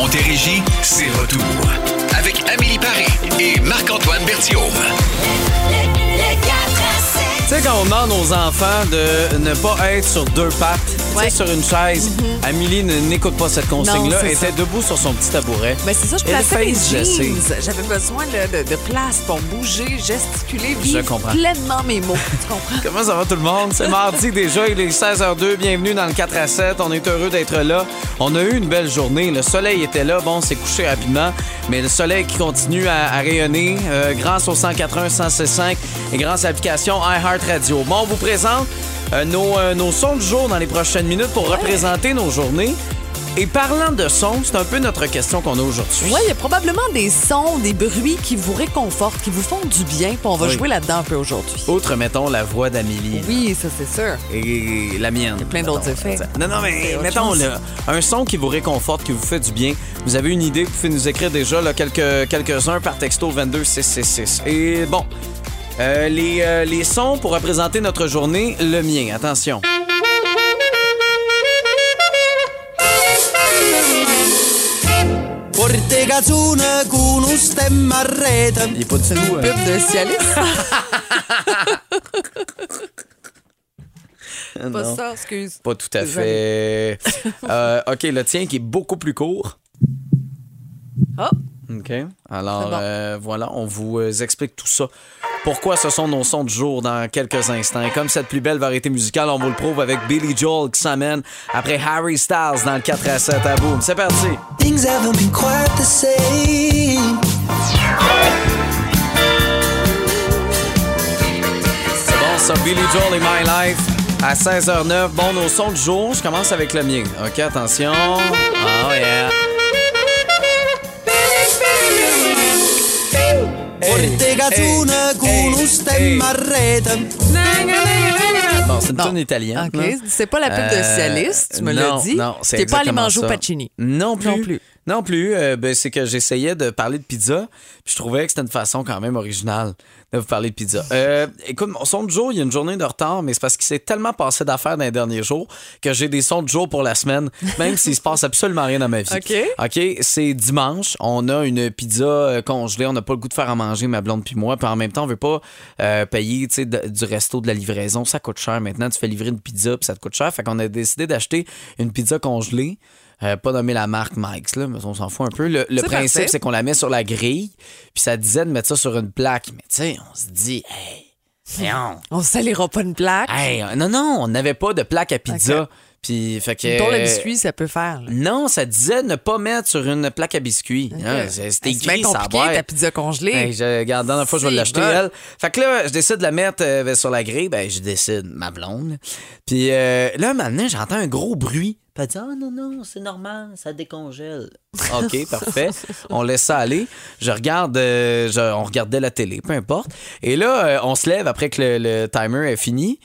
Montérégie, c'est retour. Avec Amélie Paris et Marc-Antoine Berthiaume. Tu sais, quand on demande aux enfants de ne pas être sur deux pattes, sur une chaise, Amélie ne- n'écoute pas cette consigne-là. Elle était debout sur son petit tabouret. Ben c'est ça, je plaçais mes jeans. J'avais besoin de, de place pour bouger, gesticuler, vivre comprends. pleinement mes mots. Tu comprends? Comment ça va tout le monde? C'est mardi déjà, il est 16h02. Bienvenue dans le 4 à 7. On est heureux d'être là. On a eu une belle journée. Le soleil était là. Bon, c'est couché rapidement, mais le soleil qui continue à, à rayonner euh, grâce au 181 165 et grâce à l'application iHeartRadio. Bon, on vous présente euh, nos, euh, nos sons du jour dans les prochaines minutes pour représenter nos journées. Et parlant de sons, c'est un peu notre question qu'on a aujourd'hui. Oui, il y a probablement des sons, des bruits qui vous réconfortent, qui vous font du bien. Puis on va Oui. jouer là-dedans un peu aujourd'hui. Outre, mettons, la voix d'Amélie. Oui, ça c'est sûr. et la mienne. plein d'autres effets. Non, non, mais autre mettons, là, un son qui vous réconforte, qui vous fait du bien. Vous avez une idée, vous pouvez nous écrire déjà quelques, quelques-uns par texto 22666. Et bon, euh, les, euh, les sons pour représenter notre journée, le mien, attention. Il est pas du tout... euh, Pub de Cialis. Pas non, ça, excuse. pas tout à fait. Euh, OK, le tien qui est beaucoup plus court. Oh, OK. Alors, bon. euh, voilà, on vous euh, explique tout ça. Pourquoi ce sont nos sons du jour dans quelques instants? Et comme cette plus belle variété musicale, on vous le prouve avec Billy Joel qui s'amène après Harry Styles dans le 4 à 7 à boum. C'est parti. Things haven't been quite the same. C'est bon, ça, Billy Joel et My Life à 16h09. Bon, nos sons du jour, je commence avec le mien. OK, attention. Oh yeah. Porte cazzone con un stemma a rete. Bon, c'est une Non. tune italienne. OK. là. C'est pas la pub de Euh, Cialis, tu me non, l'as dit. Non, c'est T'es pas allé exactement manger au ça. Pacini. Non plus. Non plus. Non plus. Euh, ben, c'est que j'essayais de parler de pizza, puis je trouvais que c'était une façon quand même originale de vous parler de pizza. Euh, écoute, mon son de jour, il y a une journée de retard, mais c'est parce qu'il s'est tellement passé d'affaires dans les derniers jours que j'ai des sons de jour pour la semaine, même s'il se passe absolument rien dans ma vie. OK. OK, c'est dimanche. On a une pizza euh, congelée. On n'a pas le goût de faire à manger, ma blonde puis moi. Puis en même temps, on veut pas euh, payer de- du resto de la livraison. Ça coûte cher. Maintenant, tu fais livrer une pizza puis ça te coûte cher. Fait qu'on a décidé d'acheter une pizza congelée. Euh, pas nommer la marque Mike's, là, mais on s'en fout un peu. Le, principe, c'est qu'on la met sur la grille, puis ça disait de mettre ça sur une plaque. Mais tu sais, on se dit, hey, voyons. On salira pas une plaque. Hey, non, non, on n'avait pas de plaque à pizza. Ok. Puis, fait que. Dont le biscuit, ça peut faire. là. Non, ça disait ne pas mettre sur une plaque à biscuits. Hein, c'est- Hey, C'était écrit, ça boîte. ta pizza congelée. Hey, je, regarde, dans la fois, je vais l'acheter, elle. Fait que là, je décide de la mettre euh, sur la grille. Ben, je décide, ma blonde. Puis euh, là, maintenant, j'entends un gros bruit. Puis elle dit, ah non, non, c'est normal, ça décongèle. OK, parfait. On laisse ça aller. Je regarde, euh, je- on regardait la télé, peu importe. Et là, euh, on se lève après que le, le timer est fini.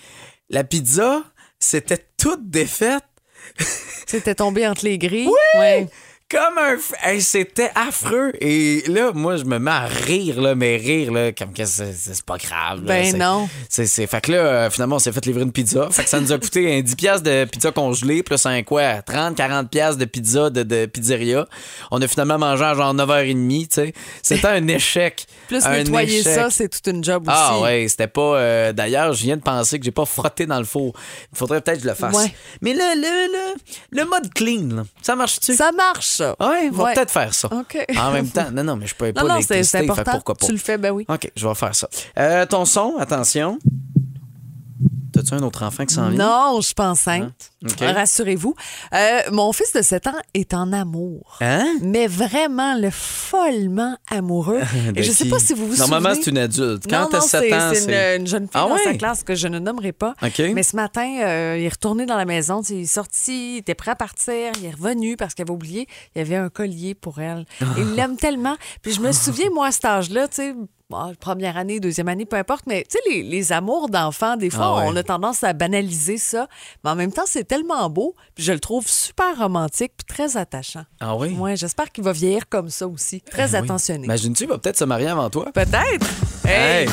La pizza, c'était toute défaite. C'était tombé entre les grilles. Ouais. Comme un. Hey, c'était affreux. Et là, moi, je me mets à rire, là, mais rire, là, comme que c'est c'est pas grave. là. Ben C'est- non. C'est, c'est... Fait que là, euh, finalement, on s'est fait livrer une pizza. Fait que ça nous a coûté un 10$ piastres de pizza congelée, plus un quoi, 30, 40$ piastres de pizza de, de pizzeria. On a finalement mangé à genre 9h30, tu sais. C'était un échec. Plus Un nettoyer échec. ça, c'est toute une job aussi. Ah ouais, c'était pas. euh, D'ailleurs, je viens de penser que j'ai pas frotté dans le four. Il faudrait peut-être que je le fasse. Ouais. Mais là, le, le, le mode clean, là, ça marche-tu? Ça marche, ça. Ouais, on va Ouais. peut-être faire ça. En même temps, non, non, mais je peux pas Non, non, c'est l'électricité, fait pourquoi pas. Tu le fais, ben oui. OK, je vais faire ça. Euh, ton son, attention. T'as-tu un autre enfant qui s'en vient? Non, je suis pas enceinte. Hein? Rassurez-vous. Euh, mon fils de 7 ans est en amour. Hein? Mais vraiment, le follement amoureux. Et je sais pas si vous vous Normalement, souvenez. c'est une adulte. Quand t'as non, 7 c'est- ans, c'est une, une jeune fille Ah dans sa classe que je ne nommerai pas. Mais ce matin, euh, il est retourné dans la maison. Il est sorti, il était prêt à partir. Il est revenu parce qu'il avait oublié. Il y avait un collier pour elle. Il l'aime tellement. Puis je me souviens, moi, à cet âge-là, tu sais, bon, première année, deuxième année, peu importe, mais tu sais, les, les amours d'enfants, des fois, Ah ouais. on a tendance à banaliser ça. Mais en même temps, c'est tellement beau. Puis je le trouve super romantique puis très attachant. Ah oui? Ouais, j'espère qu'il va vieillir comme ça aussi. Très Ah oui. attentionné. Imagine-tu, il va peut-être se marier avant toi? Peut-être. Hey!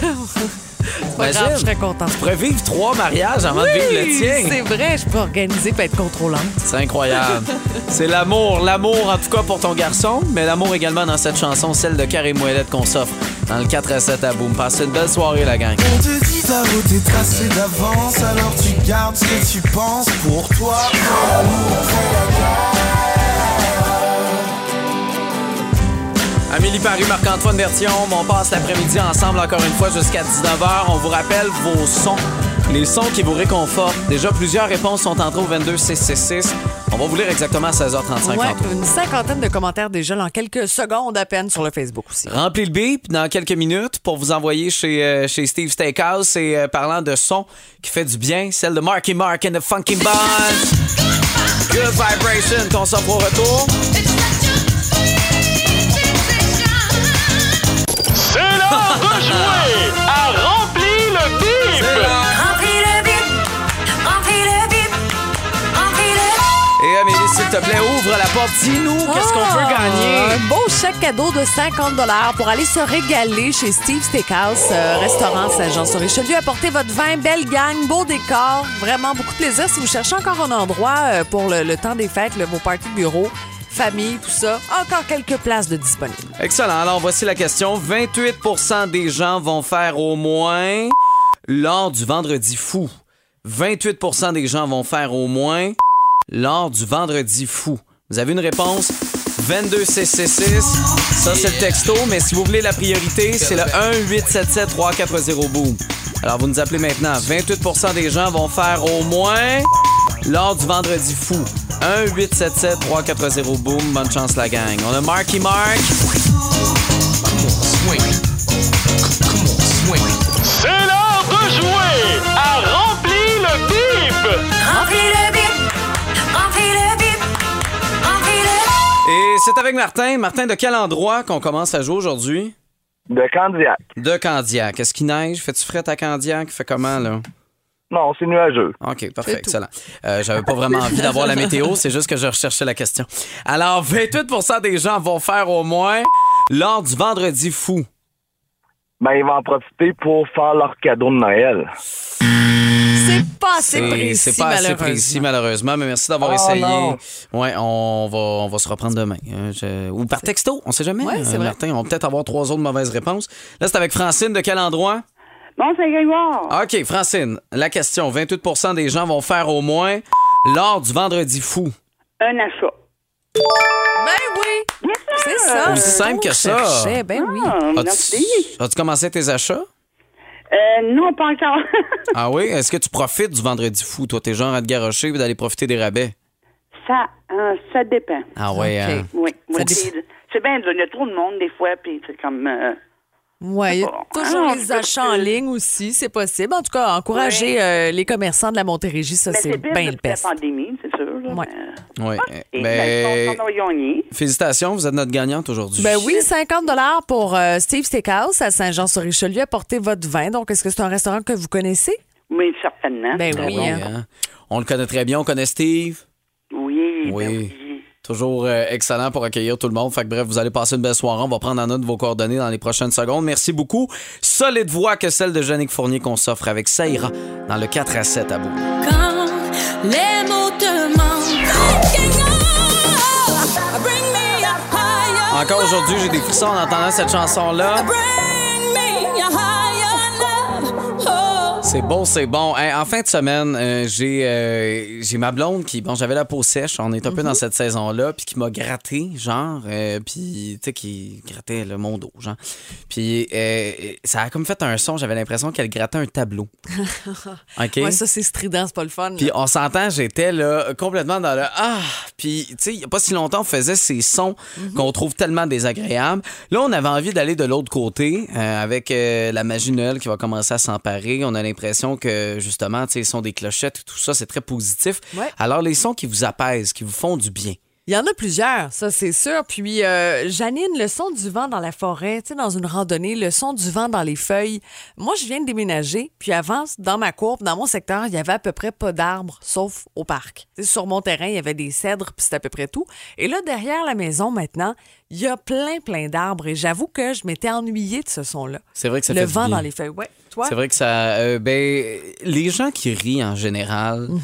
pas grave, je serais contente. Tu pourrais vivre trois mariages avant de vivre le tien. c'est vrai, je peux organiser et être contrôlante. C'est incroyable. C'est l'amour. L'amour, en tout cas, pour ton garçon, mais l'amour également dans cette chanson, celle de Carré Moellette qu'on s'offre dans le 4 à 7 à Boom. Passez une belle soirée, la gang. On te dit ta route est tracée d'avance, alors tu gardes ce que tu penses pour toi. Amélie Paris, Marc-Antoine Bertillon, on passe l'après-midi ensemble encore une fois jusqu'à 19h. On vous rappelle vos sons, les sons qui vous réconfortent. Déjà, plusieurs réponses sont entrées au 22 666. On va vous lire exactement à 16h35 Ouais, une cinquantaine de commentaires déjà dans quelques secondes à peine sur le Facebook aussi. Remplis le bip dans quelques minutes pour vous envoyer chez, euh, chez Steve Steakhouse. Et euh, parlant de son qui fait du bien, celle de Marky Mark and the Funky Bunch. Good Vibration qu'on s'offre au retour. C'est l'heure de jouer à Remplir le bip! Amélie, s'il te plaît, ouvre la porte. Dis-nous qu'est-ce qu'on peut Ah, gagner? Un beau chèque cadeau de 50 pour aller se régaler chez Steve Steakhouse, euh, restaurant Saint-Jean-sur-Richelieu. Apportez votre vin, belle gang, beau décor, vraiment beaucoup de plaisir. Si vous cherchez encore un endroit euh, pour le, le temps des fêtes, là, vos parties de bureau, famille, tout ça, encore quelques places de disponibles. Excellent. Alors, voici la question. 28% des gens vont faire au moins lors du vendredi fou. 28% des gens vont faire au moins lors du vendredi fou. Vous avez une réponse? 22666. Ça, c'est le texto, mais si vous voulez la priorité, c'est le 1-877-340-BOOM. Alors, vous nous appelez maintenant. 28% des gens vont faire au moins lors du vendredi fou. 1-877-340-BOOM. Bonne chance, la gang. On a Marky Mark. C'est l'heure de jouer à Remplir le bip! remplis le bip, c'est avec Martin. Martin, de quel endroit qu'on commence à jouer aujourd'hui? De Candiac. De Candiac. Est-ce qu'il neige? Fais-tu fret à Candiac? Fait comment, là? Non, c'est nuageux. OK, parfait, excellent. Euh, J'avais pas vraiment envie d'avoir la météo, c'est juste que je recherchais la question. Alors, 28% des gens vont faire au moins lors du vendredi fou. Ben, ils vont en profiter pour faire leur cadeau de Noël. C'est pas assez précis, c'est pas assez malheureusement. précis, malheureusement, mais merci d'avoir Oh, essayé. non. Ouais, on va, on va se reprendre demain. Euh, je- Ou par texto, on sait jamais. Ouais, c'est euh, vrai. Martin, on va peut-être avoir trois autres mauvaises réponses. Là, c'est avec Francine, de quel endroit? Bon, c'est Grégoire. OK, Francine, la question. 28% des gens vont faire au moins lors du vendredi fou. Un achat. Ben oui! C'est ça. Aussi c'est simple que ça. Ben oui. Ah, As-tu merci. as-tu commencé tes achats? Euh, non, pas encore. Ah oui? Est-ce que tu profites du vendredi fou? Toi, t'es genre à te garocher et d'aller profiter des rabais? ça, hein, ça dépend. Ah ouais, OK. hein? Oui. oui, c'est bien, il y a trop de monde des fois, puis c'est comme... euh, Bon. toujours Ah, les achats en ligne aussi, c'est possible. En tout cas, encourager euh, les commerçants de la Montérégie, ça, mais c'est bien le la best. pandémie, c'est sûr. Là, Ouais. mais- Oui. Et Ben, ben, félicitations, vous êtes notre gagnante aujourd'hui. Ben oui, 50 pour euh, Steve Steakhouse à Saint-Jean-sur-Richelieu. Apportez votre vin. Donc, est-ce que c'est un restaurant que vous connaissez? Oui, certainement. Ben Ah oui. oui, hein. hein? On le connaît très bien, on connaît Steve? Oui, Oui. ben oui. Toujours euh, excellent pour accueillir tout le monde. Fait que bref, vous allez passer une belle soirée. On va prendre en note vos coordonnées dans les prochaines secondes. Merci beaucoup. Solide voix que celle de Jannick Fournier qu'on s'offre avec Saïra dans le 4 à 7 à bout. Quand les mots te manquent, bring me a higher Encore aujourd'hui, j'ai des frissons en entendant cette chanson-là. C'est bon, c'est bon. Hey, en fin de semaine, euh, j'ai euh, j'ai ma blonde qui, bon, j'avais la peau sèche, on est un peu dans cette saison-là, puis qui m'a gratté, genre, euh, puis, tu sais, qui grattait le mon dos, genre. Puis, euh, ça a comme fait un son, j'avais l'impression qu'elle grattait un tableau. OK? Ouais, ça, c'est strident, c'est pas le fun. Puis on s'entend, j'étais là complètement dans le ah. Puis tu sais, il y a pas si longtemps, on faisait ces sons qu'on trouve tellement désagréables. Là, on avait envie d'aller de l'autre côté avec la magie Noël qui va commencer à s'emparer. On a l'impression que justement, tu sais, les sons des clochettes, tout ça, c'est très positif. Ouais. Alors les sons qui vous apaisent, qui vous font du bien. Il y en a plusieurs, ça c'est sûr. Puis euh, Janine, le son du vent dans la forêt, tu sais, dans une randonnée, le son du vent dans les feuilles. Moi, je viens de déménager, puis avant, dans ma cour, dans mon secteur, il y avait à peu près pas d'arbres, sauf au parc. Sur mon terrain, il y avait des cèdres, puis c'était à peu près tout. Et là, derrière la maison, maintenant, il y a plein, plein d'arbres. Et j'avoue que je m'étais ennuyée de ce son-là. C'est vrai que ça Le fait du vent bien. dans les feuilles. Ouais, toi? C'est vrai que ça. euh, ben, les gens qui rient en général Mhm.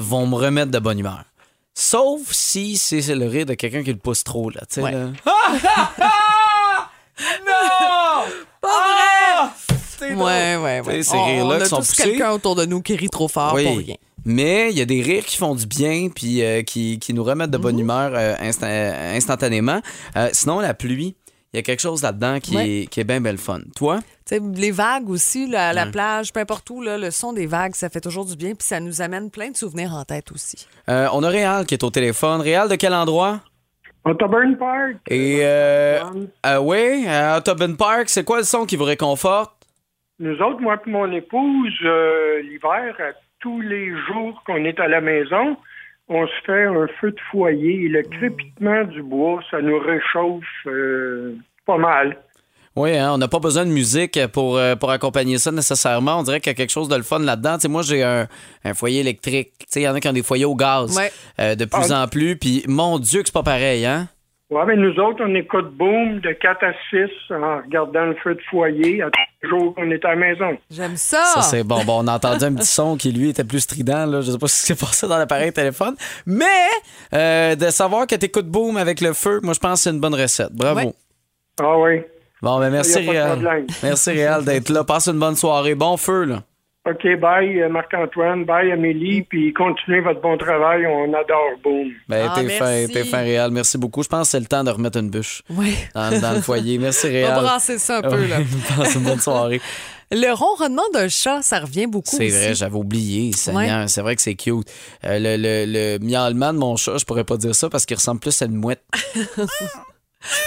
vont me remettre de bonne humeur. Sauf si c'est le rire de quelqu'un qui le pousse trop, là. Tu sais, Ouais. là. non! Pas vrai! Ouais, ouais, ouais. Ces On- rires-là on qui a sont tous poussés. quelqu'un autour de nous qui rit trop fort Oui. pour rien. Mais il y a des rires qui font du bien puis euh, qui, qui nous remettent de Mhm. bonne humeur euh, instant- euh, instantanément. Euh, sinon, la pluie, il y a quelque chose là-dedans qui, Ouais. est, qui est bien belle fun. Toi? Tu sais, les vagues aussi, là, à la Ouais. plage, peu importe où, là, le son des vagues, ça fait toujours du bien, puis ça nous amène plein de souvenirs en tête aussi. Euh, on a Réal qui est au téléphone. Réal, de quel endroit? Autoburn Park. Et euh, euh, oui, à Autobahn Park, c'est quoi le son qui vous réconforte? Nous autres, moi et mon épouse, euh, l'hiver, à tous les jours qu'on est à la maison, on se fait un feu de foyer. Et le crépitement du bois, ça nous réchauffe euh, pas mal. Oui, hein, on n'a pas besoin de musique pour, euh, pour accompagner ça nécessairement. On dirait qu'il y a quelque chose de le fun là-dedans. Tu sais, moi, j'ai un, un foyer électrique. Tu sais, Il y en a qui ont des foyers au gaz Ouais. euh, de plus Ah. en plus. Puis, mon Dieu, que c'est pas pareil, hein? Ouais, mais nous autres, on écoute Boom de 4 à 6 en regardant le feu de foyer à tous les jours qu'on est à la maison. J'aime ça! Ça, c'est bon. Bon, on a entendu un petit son qui, lui, était plus strident. Là. Je sais pas ce qui s'est passé dans l'appareil téléphone. Mais euh, de savoir que t'écoutes boom avec le feu, moi, je pense que c'est une bonne recette. Bravo. Ouais. Ah oui. Bon, ben merci, Réal. Merci, Réal, d'être là. Passe une bonne soirée. Bon feu, là. OK, bye euh, Marc-Antoine, bye Amélie, puis continuez votre bon travail. On adore Boom. Ben, Ah, t'es merci. fin, t'es fin, Réal. Merci beaucoup. Je pense que c'est le temps de remettre une bûche Oui. dans, dans le foyer. Merci, On Réal. va brasser ça un peu, là. Passe une bonne soirée. Le ronronnement d'un chat, ça revient beaucoup C'est vrai, j'avais oublié, Seigneur. C'est vrai que c'est cute. Euh, le, le, le miaulement de mon chat, je pourrais pas dire ça parce qu'il ressemble plus à une mouette.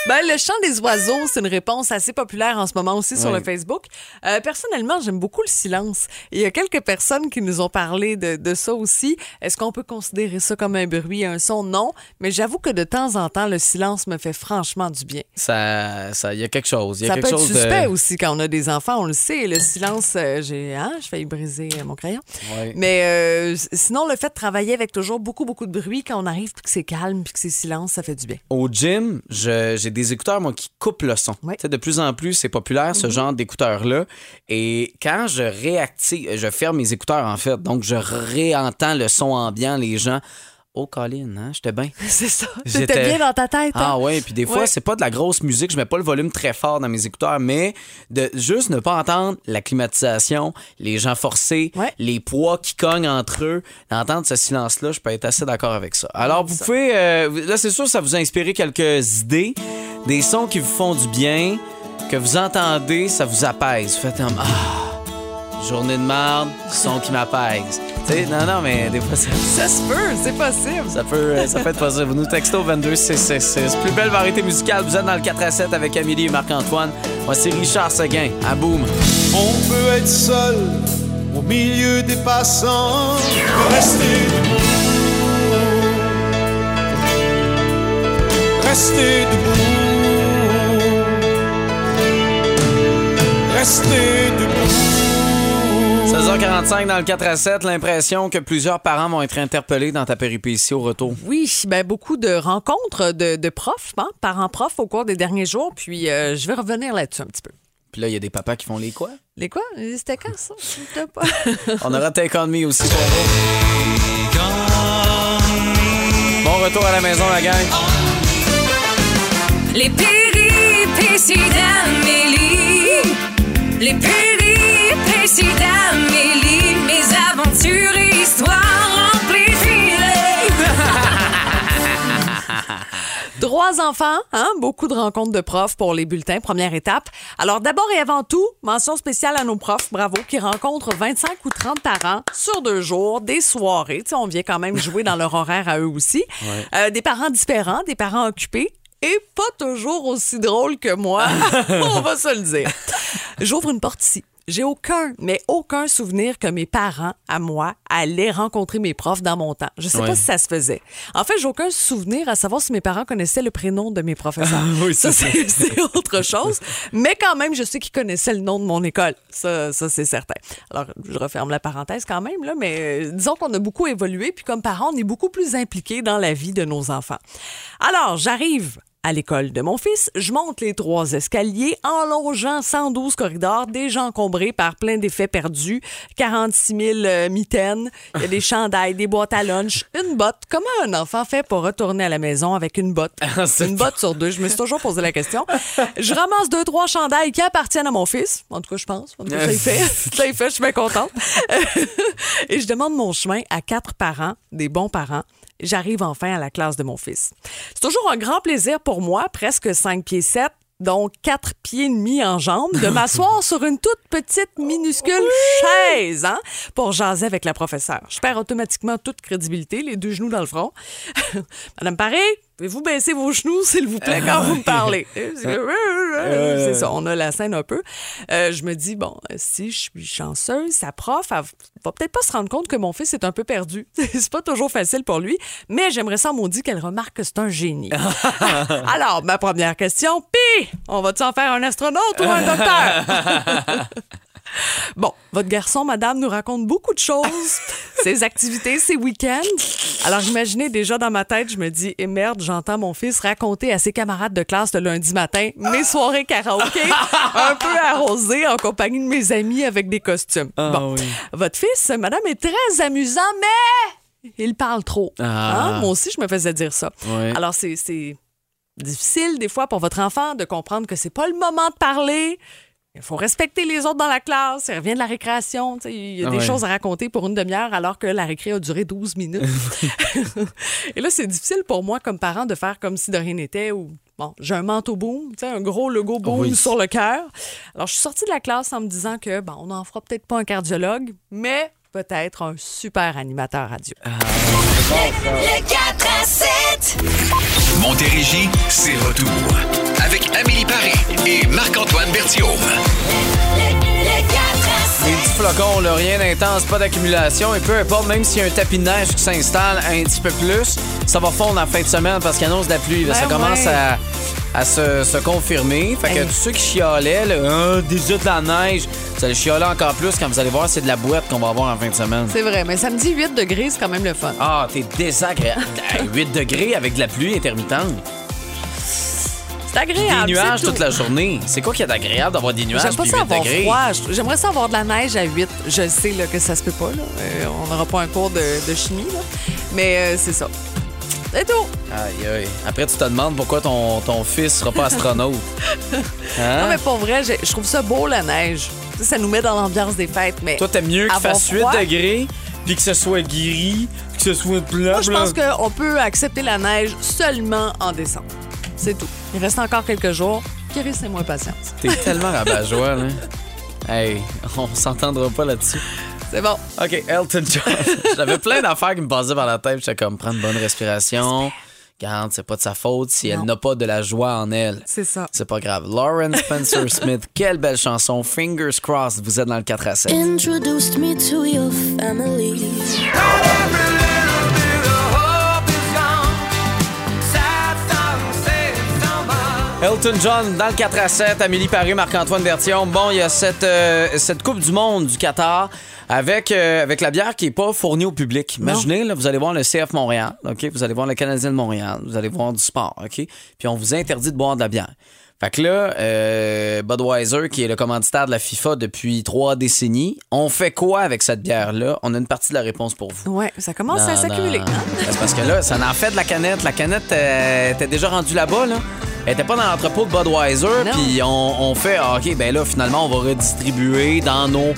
Ben, le chant des oiseaux, c'est une réponse assez populaire en ce moment aussi sur le Facebook. Euh, personnellement, j'aime beaucoup le silence. Il y a quelques personnes qui nous ont parlé de, de ça aussi. Est-ce qu'on peut considérer ça comme un bruit, un son? Non. Mais j'avoue que de temps en temps, le silence me fait franchement du bien. Ça, ça, il y a quelque chose. Y a Ça quelque peut être chose suspect de... aussi quand on a des enfants, on le sait. Le silence, euh, j'ai, hein, je failli briser euh, mon crayon. Ouais. Mais euh, sinon, le fait de travailler avec toujours beaucoup, beaucoup de bruit, quand on arrive puis que c'est calme puis que c'est silence, ça fait du bien. Au gym, je- j'ai des écouteurs, moi, qui coupent le son. De plus en plus, c'est populaire, ce genre d'écouteurs-là. Et quand je réactive, je ferme mes écouteurs, en fait, donc je réentends le son ambiant, les gens. Oh, Colin, hein, j'étais bien. C'est ça. J'étais- bien dans ta tête. hein? Ah ouais, puis des fois, Ouais. c'est pas de la grosse musique, je mets pas le volume très fort dans mes écouteurs, mais de juste ne pas entendre la climatisation, les gens forcés, Ouais. les poids qui cognent entre eux, d'entendre ce silence-là, je peux être assez d'accord avec ça. Alors, vous pouvez, euh, là, c'est sûr, ça vous a inspiré quelques idées, des sons qui vous font du bien, que vous entendez, ça vous apaise. Vous faites comme, ah, journée de merde, son qui m'apaise. Tu sais, non, non, mais des fois, ça... Ça se peut, c'est possible. Ça peut, euh, ça peut être possible. Vous nous textez au 22 666. Plus belle variété musicale, vous êtes dans le 4 à 7 avec Amélie et Marc-Antoine. Moi, c'est Richard Seguin. À boum. On peut être seul au milieu des passants. Rester debout. Rester debout. Rester debout. 16h45 dans le 4 à 7. L'impression que plusieurs parents vont être interpellés dans ta péripétie au retour. Oui, ben beaucoup de rencontres de, de profs, hein, parents-profs au cours des derniers jours. Puis euh, je vais revenir là-dessus un petit peu. Puis là, il y a des papas qui font les quoi? Les quoi? C'était quand ça? Je sais pas. On aura Take On Me aussi. Bon retour à la maison, la gang. Les péripéties d'Amélie. Les péripéties d'Amélie. Mes aventures et histoires remplies. Trois enfants, hein? beaucoup de rencontres de profs pour les bulletins, première étape. Alors d'abord et avant tout, mention spéciale à nos profs, bravo, qui rencontrent 25 ou 30 parents sur deux jours, des soirées. Tu sais, on vient quand même jouer dans leur horaire à eux aussi. Euh, des parents différents, des parents occupés. Et pas toujours aussi drôles que moi, on va se le dire. J'ouvre une porte ici. J'ai aucun, mais aucun souvenir que mes parents, à moi, allaient rencontrer mes profs dans mon temps. Je sais Ouais. pas si ça se faisait. En fait, j'ai aucun souvenir à savoir si mes parents connaissaient le prénom de mes professeurs. Oui, ça, c'est autre chose. Mais quand même, je sais qu'ils connaissaient le nom de mon école. Ça, ça c'est certain. Alors, je referme la parenthèse quand même, là, mais euh, disons qu'on a beaucoup évolué, puis comme parents, on est beaucoup plus impliqués dans la vie de nos enfants. Alors, j'arrive à l'école de mon fils, je monte les trois escaliers en longeant 112 corridors déjà encombrés par plein d'effets perdus, 46 000 euh, mitaines, il y a des chandails, des boîtes à lunch, une botte. Comment un enfant fait pour retourner à la maison avec une botte? c'est une botte sur deux. Je me suis toujours posé la question. Je ramasse deux, trois chandails qui appartiennent à mon fils. En tout cas, je pense. En tout cas, ça y fait. Ça y fait, je suis bien contente. Et je demande mon chemin à quatre parents, des bons parents. J'arrive enfin à la classe de mon fils. C'est toujours un grand plaisir pour moi, presque 5 pieds 7, donc 4 pieds et demi en jambes, de m'asseoir sur une toute petite, minuscule chaise hein, pour jaser avec la professeure. Je perds automatiquement toute crédibilité, les deux genoux dans le front. Madame Paré, pouvez-vous baisser vos genoux, s'il vous plaît, quand vous me parlez? C'est ça, on a la scène un peu. Euh, je me dis, bon, si je suis chanceuse, sa prof, elle va peut-être pas se rendre compte que mon fils est un peu perdu. c'est pas toujours facile pour lui, mais j'aimerais ça maudit qu'elle remarque que c'est un génie. Alors, ma première question, pis, on va-tu en faire un astronaute ou un docteur? Bon, votre garçon, madame, nous raconte beaucoup de choses, ses activités, ses week-ends. Alors, imaginez déjà dans ma tête, je me dis, et merde, j'entends mon fils raconter à ses camarades de classe le lundi matin mes soirées karaoké, un peu arrosées en compagnie de mes amis avec des costumes. bon, votre fils, madame, est très amusant, mais il parle trop. Ah. Hein? Moi aussi, je me faisais dire ça. Alors, c'est c'est difficile des fois pour votre enfant de comprendre que c'est pas le moment de parler. Il faut respecter les autres dans la classe. Il revient de la récréation. Il y a des Ouais. choses à raconter pour une demi-heure alors que la récré a duré 12 minutes. Et là, c'est difficile pour moi comme parent de faire comme si de rien n'était ou bon, j'ai un manteau boom, un gros logo boom Oui. sur le cœur. Alors, je suis sortie de la classe en me disant que bon, on n'en fera peut-être pas un cardiologue, mais peut-être un super animateur radio. Le 4 à 7. Montérégie, c'est retour. Avec Amélie Paris et Marc-Antoine Berthiaume. Le 4 à 7. Des petits flocons, là, rien d'intense, pas d'accumulation. Et peu importe, même s'il y a un tapis de neige qui s'installe un petit peu plus, ça va fondre en fin de semaine parce qu'il annonce de la pluie. là. Ben ça commence à, à se, se confirmer. Fait que Hey. tous ceux qui chialaient, là, Ah, déjà de la neige, vous allez chialer encore plus quand vous allez voir, c'est de la boîte qu'on va avoir en fin de semaine. C'est vrai, mais samedi 8 degrés, c'est quand même le fun. Ah, t'es désagréable. Hey, 8 degrés avec de la pluie intermittente. C'est agréable. Des nuages toute la journée. C'est quoi qui est agréable d'avoir des nuages J'aime pas puis ça 8 avoir degrés? froid. J'aimerais ça avoir de la neige à 8. Je sais là, que ça se peut pas. Là. Euh, on n'aura pas un cours de, de chimie. Là. Mais euh, c'est ça. C'est tout. Aïe, aïe. Après, tu te demandes pourquoi ton, ton fils sera pas astronaute. Hein? Non, mais pour vrai, je trouve ça beau, la neige. Tu sais, ça nous met dans l'ambiance des fêtes. Mais Toi, t'aimes mieux qu'il avoir fasse 8 froid, degrés, puis que ce soit gris, puis que ce soit plat. Moi, je pense qu'on peut accepter la neige seulement en décembre. C'est tout. Il reste encore quelques jours. Kéris, c'est moins patience. T'es tellement rabat-joie, là. Hey, on s'entendra pas là-dessus. C'est bon. OK, Elton John. J'avais plein d'affaires qui me passaient par la tête. J'étais comme, prendre une bonne respiration. Garde, c'est pas de sa faute si elle n'a pas de la joie en elle. C'est ça. C'est pas grave. Lauren Spencer Smith, quelle belle chanson. Fingers crossed, vous êtes dans le 4 à 7. Introduced me to your family. Elton John dans le 4 à 7, Amélie Paris, Marc-Antoine Bertillon. Bon, il y a cette, euh, cette Coupe du Monde du Qatar avec, euh, avec la bière qui n'est pas fournie au public. Imaginez, là, vous allez voir le CF Montréal, OK? Vous allez voir le Canadien de Montréal, vous allez voir du sport, OK? Puis on vous interdit de boire de la bière. Fait que là, euh, Budweiser, qui est le commanditaire de la FIFA depuis trois décennies, on fait quoi avec cette bière-là? On a une partie de la réponse pour vous. Ouais, ça commence à s'accumuler. hein? C'est parce que là, ça en fait de la canette. La canette euh, était déjà rendue là-bas, là. Elle était pas dans l'entrepôt de Budweiser, puis on, on fait, ah, OK, ben là, finalement, on va redistribuer dans nos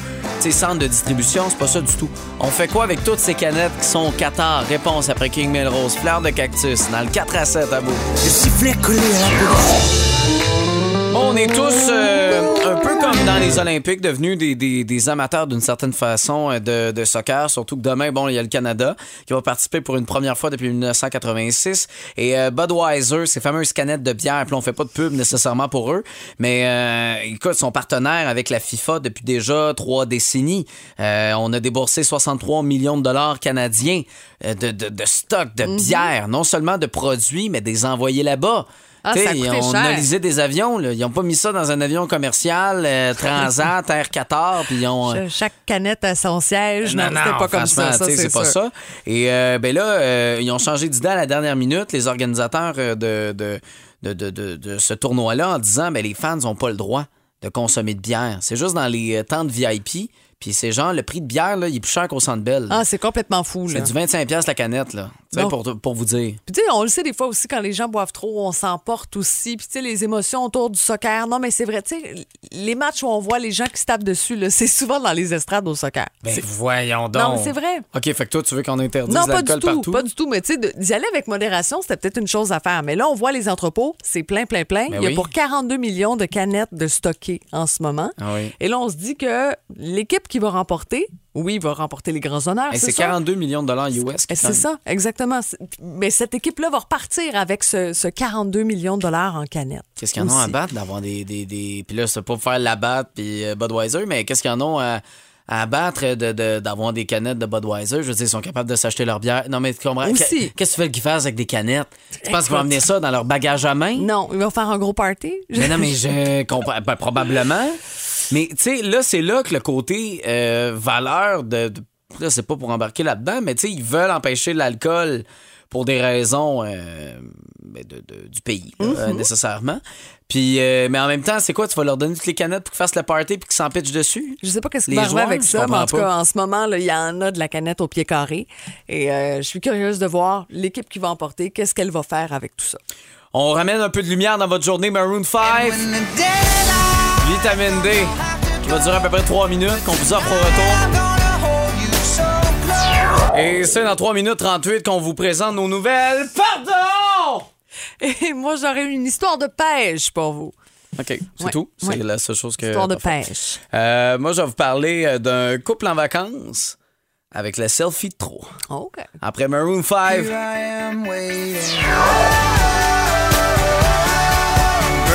centres de distribution. C'est pas ça du tout. On fait quoi avec toutes ces canettes qui sont au Qatar? Réponse après King Melrose, fleur de cactus, dans le 4 à 7 à bout. Le sifflet collé à la bouche. On est tous euh, un peu comme dans les Olympiques, devenus des, des- des amateurs d'une certaine façon euh, de, de soccer. Surtout que demain, bon, il y a le Canada qui va participer pour une première fois depuis 1986. Et euh, Budweiser, ces fameuses canettes de bière, puis on fait pas de pub nécessairement pour eux, mais euh, écoute, ils sont partenaires avec la FIFA depuis déjà trois décennies. On a déboursé 63 millions de dollars canadiens de, de, de stock de bière, non seulement de produits, mais des envoyés là-bas. Ah, ça on cher. a lisé des avions, là. ils n'ont pas mis ça dans un avion commercial, euh, Transat, Air Qatar, puis ils ont. euh, Ch- Chaque canette a son siège. Non, c'était pas comme ça. c'est pas ça. Et euh, ben là, euh, ils ont changé d'idée à la dernière minute, les organisateurs de, de, de, de, de- ce tournoi-là, en disant ben les fans n'ont pas le droit de consommer de bière. C'est juste dans les temps de VIP. Puis c'est genre, le prix de bière, là, il est plus cher qu'au Centre Bell. Ah, c'est complètement fou. c'est du 25$ piastres la canette, là. Tu sais, Non. pour, pour vous dire. Puis tu sais, on le sait des fois aussi quand les gens boivent trop, on s'emporte aussi. Puis tu sais, les émotions autour du soccer. Non, mais c'est vrai, tu sais, les matchs où on voit les gens qui se tapent dessus, là, c'est souvent dans les estrades au soccer. Ben voyons donc. Non, mais c'est vrai. OK, fait que toi, tu veux qu'on interdise Non, pas du tout, partout? pas du tout. Mais tu sais, d'y aller avec modération, c'était peut-être une chose à faire. Mais là, on voit les entrepôts, c'est plein, plein, plein. Ben Il y a oui. pour 42 millions de canettes de stockées en ce moment. Ah oui. Et là, on se dit que l'équipe qui va remporter, oui, va remporter les grands honneurs. C'est c'est ça? 42 millions de dollars US. C'est ça, exactement. Mais cette équipe-là va repartir avec ce, ce 42 millions de dollars en canettes. Qu'est-ce qu'ils en ont à battre d'avoir des, des, des... Puis là, c'est pas pour faire la batte puis euh, Budweiser, mais qu'est-ce qu'ils en ont à, à battre de- de- d'avoir des canettes de Budweiser? Je veux dire, ils sont capables de s'acheter leur bière. Non, mais tu comprends? Qu'est-ce que tu veux qu'ils fassent avec des canettes? Tu penses qu'ils vont Écoute. amener ça dans leur bagage à main? Non, ils vont faire un gros party. Mais non, mais je comprends. ben, probablement. Mais tu sais, là, c'est là que le côté euh, valeur de. de- là, c'est pas pour embarquer là-dedans, mais tu sais, ils veulent empêcher l'alcool pour des raisons euh, de- de- du pays, là, Mhm. nécessairement. Puis, euh, mais en même temps, c'est quoi? Tu vas leur donner toutes les canettes pour qu'ils fassent le party puis qu'ils s'en pitchent dessus? Je sais pas qu'est-ce qui va arriver avec ça, mais en tout pas. cas, en ce moment, là, il y en a de la canette au pied carré. Et euh, je suis curieuse de voir l'équipe qui va emporter, qu'est-ce qu'elle va faire avec tout ça. On ramène un peu de lumière dans votre journée Maroon 5. Vitamine D, qui va durer à peu près 3 minutes, qu'on vous offre au retour. Et c'est dans 3 minutes 38 qu'on vous présente nos nouvelles. Pardon! Et moi, j'aurais une histoire de pêche pour vous. OK, c'est Ouais, tout? C'est ouais. la seule chose que. Histoire de pêche. Euh, moi, je vais vous parler euh, d'un couple en vacances avec le selfie de trop. OK. Après Maroon 5.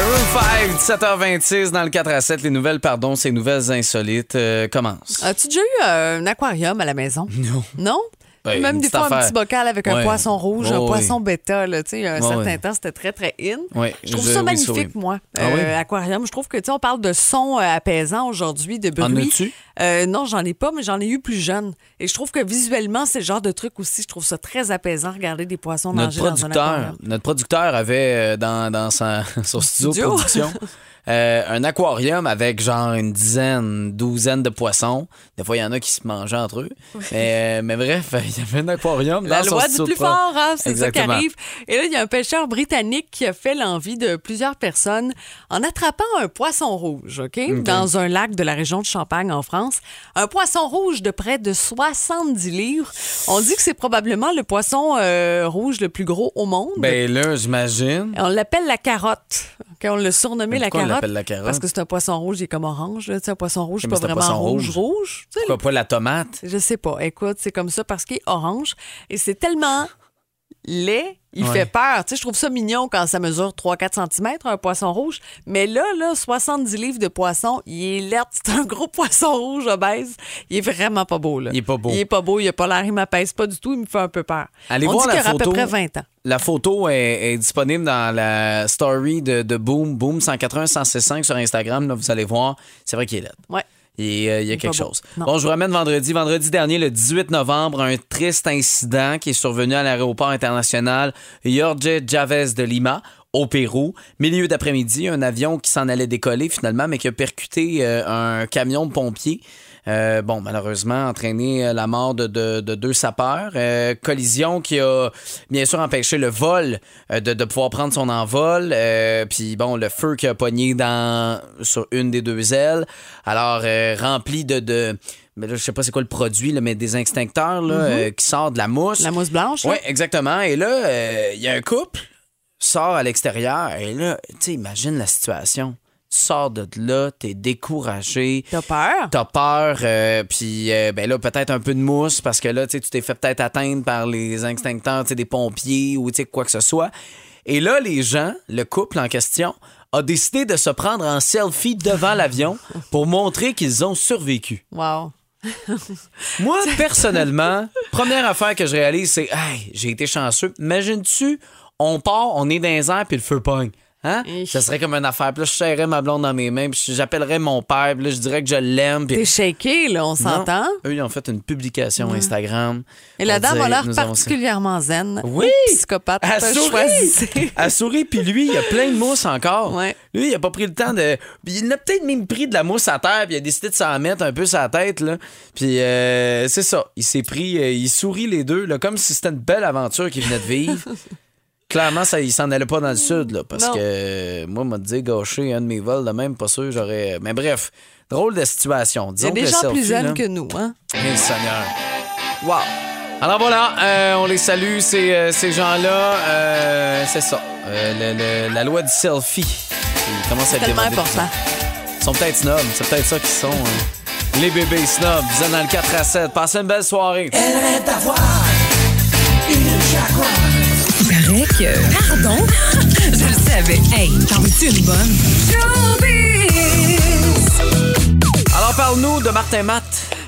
Maroon 5, 17h26 dans le 4 à 7. Les nouvelles, pardon, ces nouvelles insolites euh, commencent. As-tu déjà eu euh, un aquarium à la maison? Non. Non? Ben, Même des fois, un petit bocal avec un Ouais. poisson rouge, un oui. poisson bêta. Là, tu sais, il y a un certain temps, c'était très, très in. Je trouve je- ça magnifique, moi, Ah euh, aquarium. Je trouve que, tu sais, on parle de son euh, apaisant aujourd'hui, de En bruit. as-tu? Euh, non, j'en ai pas, mais j'en ai eu plus jeune. Et je trouve que visuellement, c'est le genre de truc aussi. Je trouve ça très apaisant, regarder des poissons Notre nager dans un aquarium. notre producteur avait dans, son studio de Studio. production euh, un aquarium avec genre une dizaine, douzaine de poissons. Des fois, il y en a qui se mangeaient entre eux. Mais, euh, mais bref, il y avait un aquarium La dans son loi du plus fort, hein, c'est ça qui arrive. Et là, il y a un pêcheur britannique qui a fait l'envie de plusieurs personnes en attrapant un poisson rouge, OK, dans un lac de la région de Champagne en France. Un poisson rouge de près de 70 livres. On dit que c'est probablement le poisson euh, rouge le plus gros au monde. Ben là, j'imagine. On l'appelle la carotte. OK, on l'a surnommé la on carotte? l'appelle la carotte? Parce que c'est un poisson rouge, il est comme orange. là. Un poisson rouge, c'est pas vraiment poisson rouge, rouge. rouge. Tu sais, Pourquoi pas la tomate? je sais pas. Écoute, c'est comme ça parce qu'il est orange et c'est tellement laid, il Ouais. fait peur. Tu sais, je trouve ça mignon quand ça mesure 3-4 cm, un poisson rouge. Mais là, là, 70 livres de poisson, il est laid. C'est un gros poisson rouge obèse. Il est vraiment pas beau, là. Il est pas beau. Il est pas beau, il a pas l'air, il m'apaise pas du tout, il me fait un peu peur. Allez On voir dit la aura à peu photo. près 20 ans. La photo est, est disponible dans la story de, de Boom, Boom 180 165 sur Instagram. Là, vous allez voir. C'est vrai qu'il est laid. Ouais. Et euh, il y a Il est quelque chose. Bon, je vous ramène vendredi. Vendredi dernier, le 18 novembre, un triste incident qui est survenu à l'aéroport international Jorge Chavez de Lima, au Pérou. Milieu d'après-midi, un avion qui s'en allait décoller finalement, mais qui a percuté euh, un camion de pompiers. Euh, bon, malheureusement, entraîné euh, la mort de, de- de deux sapeurs. Euh, collision qui a bien sûr empêché le vol de, de pouvoir prendre son envol. Euh, Puis bon, le feu qui a pogné dans, sur une des deux ailes. Alors, rempli de... de mais là, je sais pas c'est quoi le produit, là, mais des extincteurs là, euh, qui sort de la mousse. La mousse blanche? Oui, exactement. Et là, euh, il y a un couple sort à l'extérieur. Et là, tu sais, imagine la situation. Tu sors de là, t'es découragé. T'as peur? T'as peur, euh, puis euh, ben là, peut-être un peu de mousse parce que là, tu t'es fait peut-être atteindre par les sais, des pompiers ou tu sais, quoi que ce soit. Et là, les gens, le couple en question, a décidé de se prendre en selfie devant l'avion pour montrer qu'ils ont survécu. Wow. Moi, personnellement, première affaire que je réalise, c'est Hey, j'ai été chanceux. Imagine-tu, on part, on est dans les airs, puis le feu pogne. Hein? Ich. Ça serait comme une affaire. Puis là, je serrais ma blonde dans mes mains, puis j'appellerais mon père, puis là, je dirais que je l'aime. puis- T'es shaké, là, on s'entend? Eux, ils ont fait une publication Instagram. Et la dame a l'air particulièrement zen. Oui! Ou Psychopathe. Elle sourit! Elle sourit, puis lui, il a plein de mousse encore. Ouais. Lui, il a pas pris le temps de. Il a peut-être même pris de la mousse à terre, puis il a décidé de s'en mettre un peu sur la tête, là. Puis euh, c'est ça. Il s'est pris. euh, il sourit les deux, là, comme si c'était une belle aventure qu'il venait de vivre. Clairement, ça, il s'en allait pas dans le sud, là, parce Non. que euh, moi, m'a dit gâcher un de mes vols, de même, pas sûr, j'aurais. Mais bref, drôle de situation. Il y a des gens selfie, plus jeunes que nous, hein? eh, Seigneur. Wow. Alors voilà, euh, on les salue, ces, euh, ces gens-là. Euh, c'est ça. Euh, le- le- la loi du selfie. qui commence à être Tellement important. Ils sont peut-être snobs. C'est peut-être ça qu'ils sont. hein. Les bébés snobs. Vous êtes dans le 4 à 7. Passez une belle soirée. Elle rêve d'avoir une Jaguar. Que. Pardon? Je le savais. Hey, t'en veux-tu une bonne? Alors parle-nous de Martin Matt.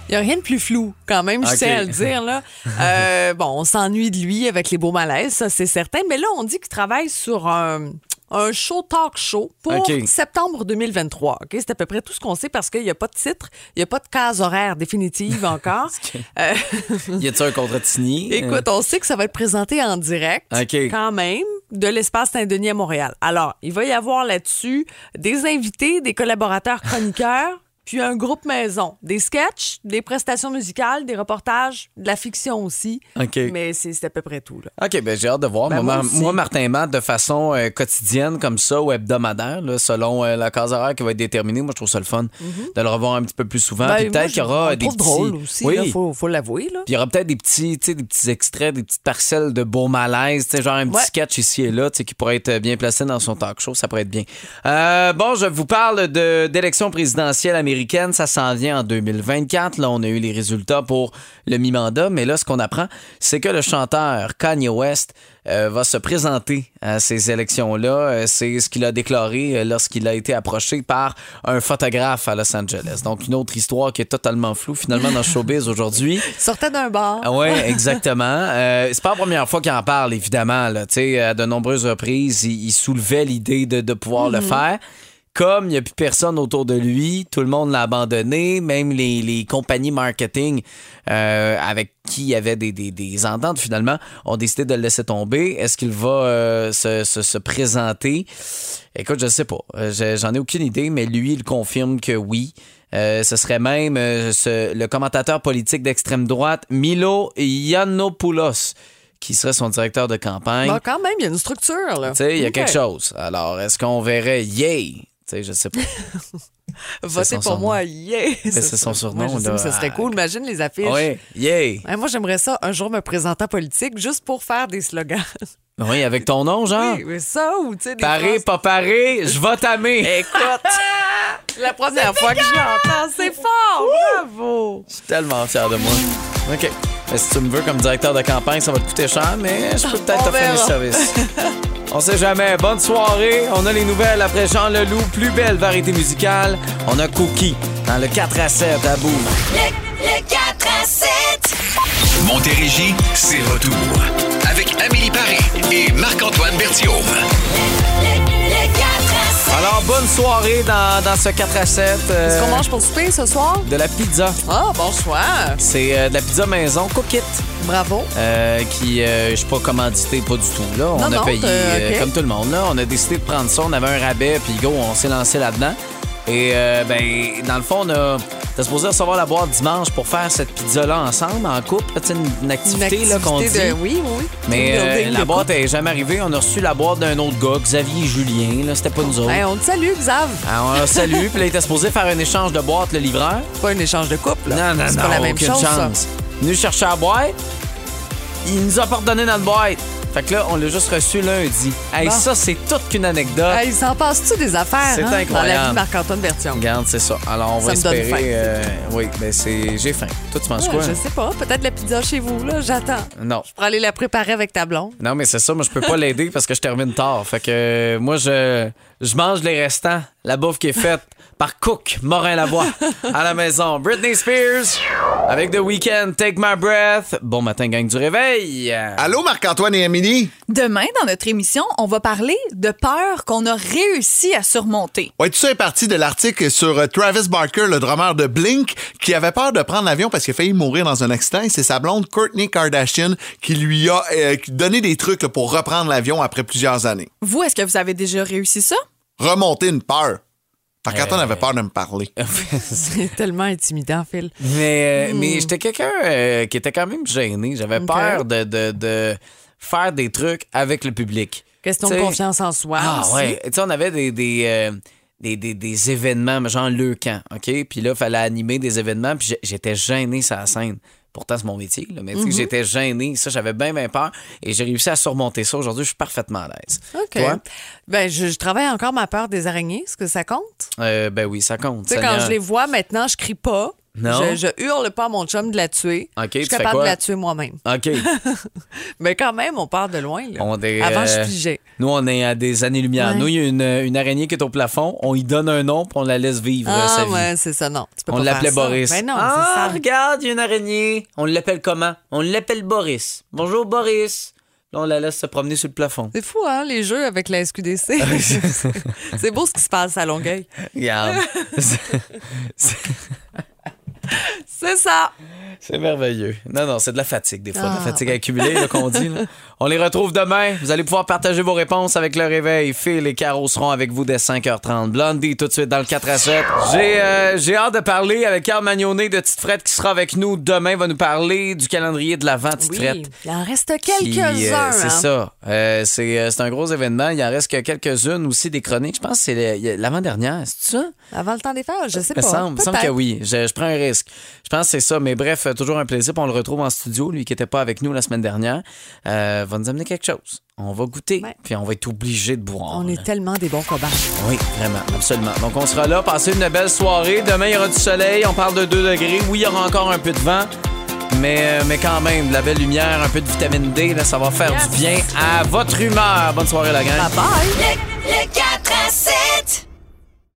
Il n'y a rien de plus flou, quand même, je sais à le dire. Là. Euh, bon, on s'ennuie de lui avec les beaux malaises, ça c'est certain. Mais là, on dit qu'il travaille sur un, un show talk show pour septembre 2023. Ok, C'est à peu près tout ce qu'on sait parce qu'il n'y a pas de titre, il n'y a pas de case horaire définitive encore. Euh, Y a-tu un contrat de signé? Écoute, on sait que ça va être présenté en direct, quand même, de l'espace Saint-Denis à Montréal. Alors, il va y avoir là-dessus des invités, des collaborateurs chroniqueurs, puis un groupe maison. Des sketchs, des prestations musicales, des reportages, de la fiction aussi. OK. Mais c'est à peu près tout. Là. OK, ben j'ai hâte de voir. Ben, moi, moi moi, Martin Matt, de façon euh, quotidienne comme ça ou hebdomadaire, là, selon euh, la case horaire qui va être déterminée, moi, je trouve ça le fun de le revoir un petit peu plus souvent. Ben, peut-être qu'il y aura des petits... drôle aussi, oui. là, faut, faut l'avouer. Puis il y aura peut-être des petits, tu sais, des petits extraits, des petites parcelles de beau malaise, tu sais, genre un petit Ouais. sketch ici et là, qui pourrait être bien placé dans son talk show, ça pourrait être bien. Euh, bon, je vous parle de d'élection présidentielle américaine, ça s'en vient en 2024. Là, on a eu les résultats pour le mi-mandat, mais là, ce qu'on apprend, c'est que le chanteur Kanye West euh, va se présenter à ces élections-là. Euh, C'est ce qu'il a déclaré euh, lorsqu'il a été approché par un photographe à Los Angeles. Donc, une autre histoire qui est totalement floue, finalement, dans le showbiz aujourd'hui. Sortait d'un bar. Ah ouais, exactement. Euh, c'est pas la première fois qu'il en parle, évidemment. Là. À de nombreuses reprises, il, il soulevait l'idée de, de pouvoir le faire. Comme il n'y a plus personne autour de lui, tout le monde l'a abandonné, même les, les compagnies marketing euh, avec qui il y avait des, des, des ententes finalement ont décidé de le laisser tomber. Est-ce qu'il va euh, se, se, se présenter? Écoute, je sais pas. Euh, je- J'en ai aucune idée, mais lui, il confirme que oui. Euh, ce serait même ce- le commentateur politique d'extrême droite, Milo Yiannopoulos, qui serait son directeur de campagne. Bon, quand même, il y a une structure. là. Tu sais, il y a quelque chose. Alors, est-ce qu'on verrait Yay? Tu sais, je sais pas. Votez pour moi, yeah! c'est son surnom, Moi, là. ce serait cool. Imagine les affiches. Oui, Yay! Ouais, moi, j'aimerais ça un jour me présenter en politique juste pour faire des slogans. Oui, avec ton nom, genre? Oui, mais ça ou tu sais Paré, pas paré, je vais t'aimer. Écoute, la première fois que je l'entends, c'est fort, bravo. Je suis tellement fier de moi. OK. Mais si tu me veux comme directeur de campagne, ça va te coûter cher, mais je peux peut-être t'offrir mes services. On sait jamais. Bonne soirée. On a les nouvelles après Jean Leloup. Plus belle variété musicale. On a Cookie dans le 4 à 7 à bout. Le 4 à 7. Montérégie, c'est retour. Avec Amélie Paris et Marc-Antoine Berthiaume. Le 4 à 7. Alors, bonne soirée dans, dans ce 4 à 7. euh, Est-ce qu'on mange pour souper ce soir? de la pizza. Ah, bon choix. C'est euh, de la pizza maison, Cookit. Bravo. Euh, qui, euh, je suis pas commandité, pas du tout. Là. On Non, a non, payé euh, comme tout le monde. Là. On a décidé de prendre ça. On avait un rabais, puis go, on s'est lancé là-dedans. Et euh, ben, dans le fond, on a. T'es supposé recevoir la boîte dimanche pour faire cette pizza-là ensemble, en couple. sais, Une, une activité, là, qu'on dit. activité de- Oui, oui. Mais euh, la boîte couple. est jamais arrivée. On a reçu la boîte d'un autre gars, Xavier Julien. Là, c'était pas nous autres. Hey, on te salue, Xav. Alors, on l'a salué, puis là, il était supposé faire un échange de boîte, le livreur. C'est pas un échange de couple. là. Non, non, C'est non, pas la même aucune chose, ça. chance. Venu chercher la boîte, il nous a pas redonné notre boîte. Fait que là, on l'a juste reçu lundi. Hey, Bon. ça, c'est toute qu'une anecdote. Hey, il s'en passe-tu des affaires C'est hein, dans la incroyable. vie de Marc-Antoine Bertion? Regarde, c'est ça. Alors, on Ça va espérer. faim. euh, oui, ben c'est. J'ai faim. Toi, tu manges Ouais, quoi? je sais pas. Peut-être la pizza chez vous, là. J'attends. Non. Pour aller la préparer avec ta blonde. Non, mais c'est ça. Moi, je peux pas l'aider parce que je termine tard. Fait que euh, moi, je, je mange les restants. La bouffe qui est faite par Cook Morin-Lavoie à la maison. Britney Spears avec The Weeknd, Take My Breath. Bon matin, gang du réveil. Allô, Marc-Antoine et Amélie? Demain, dans notre émission, on va parler de peur qu'on a réussi à surmonter. Ouais, tout ça est parti de l'article sur euh, Travis Barker, le drummer de Blink, qui avait peur de prendre l'avion parce qu'il a failli mourir dans un accident. Et c'est sa blonde Courtney Kardashian qui lui a euh, donné des trucs là, pour reprendre l'avion après plusieurs années. Vous, est-ce que vous avez déjà réussi ça? Remonter une peur. Marc-Antoine Euh. avait peur de me parler. C'est tellement intimidant, Phil. Mais, euh, Hmm. mais j'étais quelqu'un euh, qui était quand même gêné. J'avais peur de, de, de faire des trucs avec le public. Question T'sais- de confiance en soi. Ah aussi. ouais. Tu sais, on avait des, des, euh, des, des- des événements, genre le camp, OK? Puis là, il fallait animer des événements, puis j'étais gêné sur la scène. Pourtant, c'est mon métier, là, mais sais, Mhm. j'étais gêné. Ça, j'avais bien, bien peur. Et j'ai réussi à surmonter ça. Aujourd'hui, je suis parfaitement à l'aise. OK. Toi? Ben, je, je travaille encore ma peur des araignées. Est-ce que ça compte? Euh, ben oui, ça compte. Tu sais, quand je les vois maintenant, je crie pas. Non? Je, je hurle pas à mon chum de la tuer. OK, je suis capable de la tuer moi-même. OK. Mais quand même, on part de loin. Là. On est, Avant, je euh, figeais. Nous, on est à des années-lumière. Ouais. Nous, il y a une, une araignée qui est au plafond. On y donne un nom, puis on la laisse vivre euh, sa Ah, vie. ouais, c'est ça, non. Tu peux On l'appelait. Boris. Ben non, ah, c'est ça. regarde, il y a une araignée. On l'appelle comment? On l'appelle Boris. Bonjour, Boris. Là, on la laisse se promener sur le plafond. C'est fou, hein, les jeux avec la SQDC. c'est beau ce qui se passe à Longueuil. Regarde. C'est ça. C'est merveilleux. Non, non, c'est de la fatigue, des fois. De la Ah. fatigue accumulée, là, qu'on dit. là. On les retrouve demain. Vous allez pouvoir partager vos réponses avec le réveil. Phil et Caro seront avec vous dès 5h30. Blondie, tout de suite dans le 4 à 7. J'ai euh, j'ai hâte de parler avec Carl Magnonet de Tite Frette qui sera avec nous demain. Il va nous parler du calendrier de l'Avent Tite Oui, Frette. il en reste quelques-uns. euh, c'est hein. ça. Euh, c'est c'est un gros événement. Il en reste que quelques-unes aussi des chroniques. Je pense que c'est l'avant-dernière. C'est ça? Avant le temps des fêtes, je sais Il pas. me semble, il me semble que oui. Je, je prends un risque. Je pense que c'est ça. Mais bref, euh, toujours un plaisir. Puis on le retrouve en studio, lui qui n'était pas avec nous la semaine dernière. Euh, va nous amener quelque chose. On va goûter. Puis on va être obligé de boire. On est tellement des bons cobayes. Oui, vraiment, absolument. Donc, on sera là, passer une belle soirée. Demain, il y aura du soleil. On parle de 2 degrés. Oui, il y aura encore un peu de vent. Mais, euh, mais quand même, de la belle lumière, un peu de vitamine D, là, ça va faire du bien à votre humeur. Bonne soirée, la gang. Bye bye. Le 4 à 7.